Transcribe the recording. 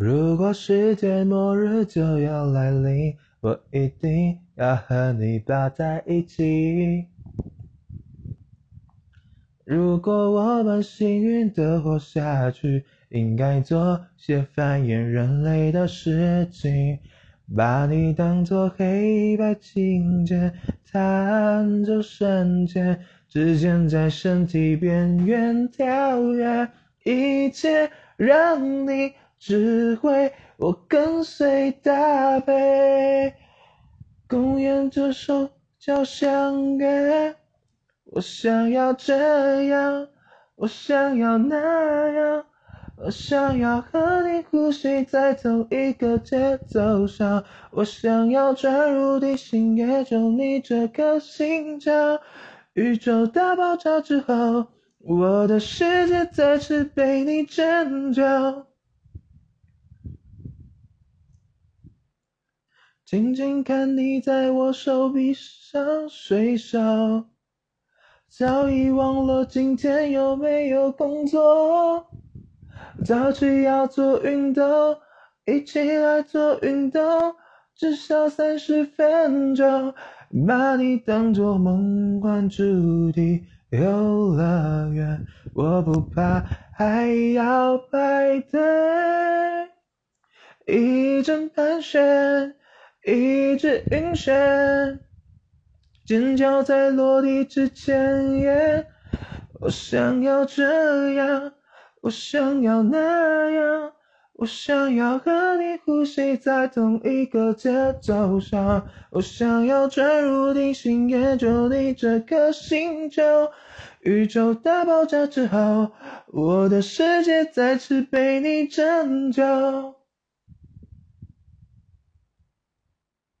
如果世界末日就要来临，我一定要和你抱在一起。如果我们幸运的活下去，应该做些繁衍人类的事情。把你当作黑白琴键，弹奏瞬间，指尖在身体边缘跳跃，一切让你指挥，我跟随搭配，公演这首交响乐。我想要这样，我想要那样。我想要和你呼吸在同一个节奏上，我想要钻入地心，也就你这颗心跳。宇宙大爆炸之后，我的世界再次被你拯救。静静看你在我手臂上睡熟，早已忘了今天有没有工作。早起要做运动，一起来做运动，至少三十分钟。把你当作梦幻主题游乐园，我不怕还要排队。一阵盘旋，一直晕眩，尖叫在落地之前。我想要这样。我想要那样，我想要和你呼吸在同一个节奏上，我想要坠入地心研究你这颗星球。宇宙大爆炸之后，我的世界再次被你拯救。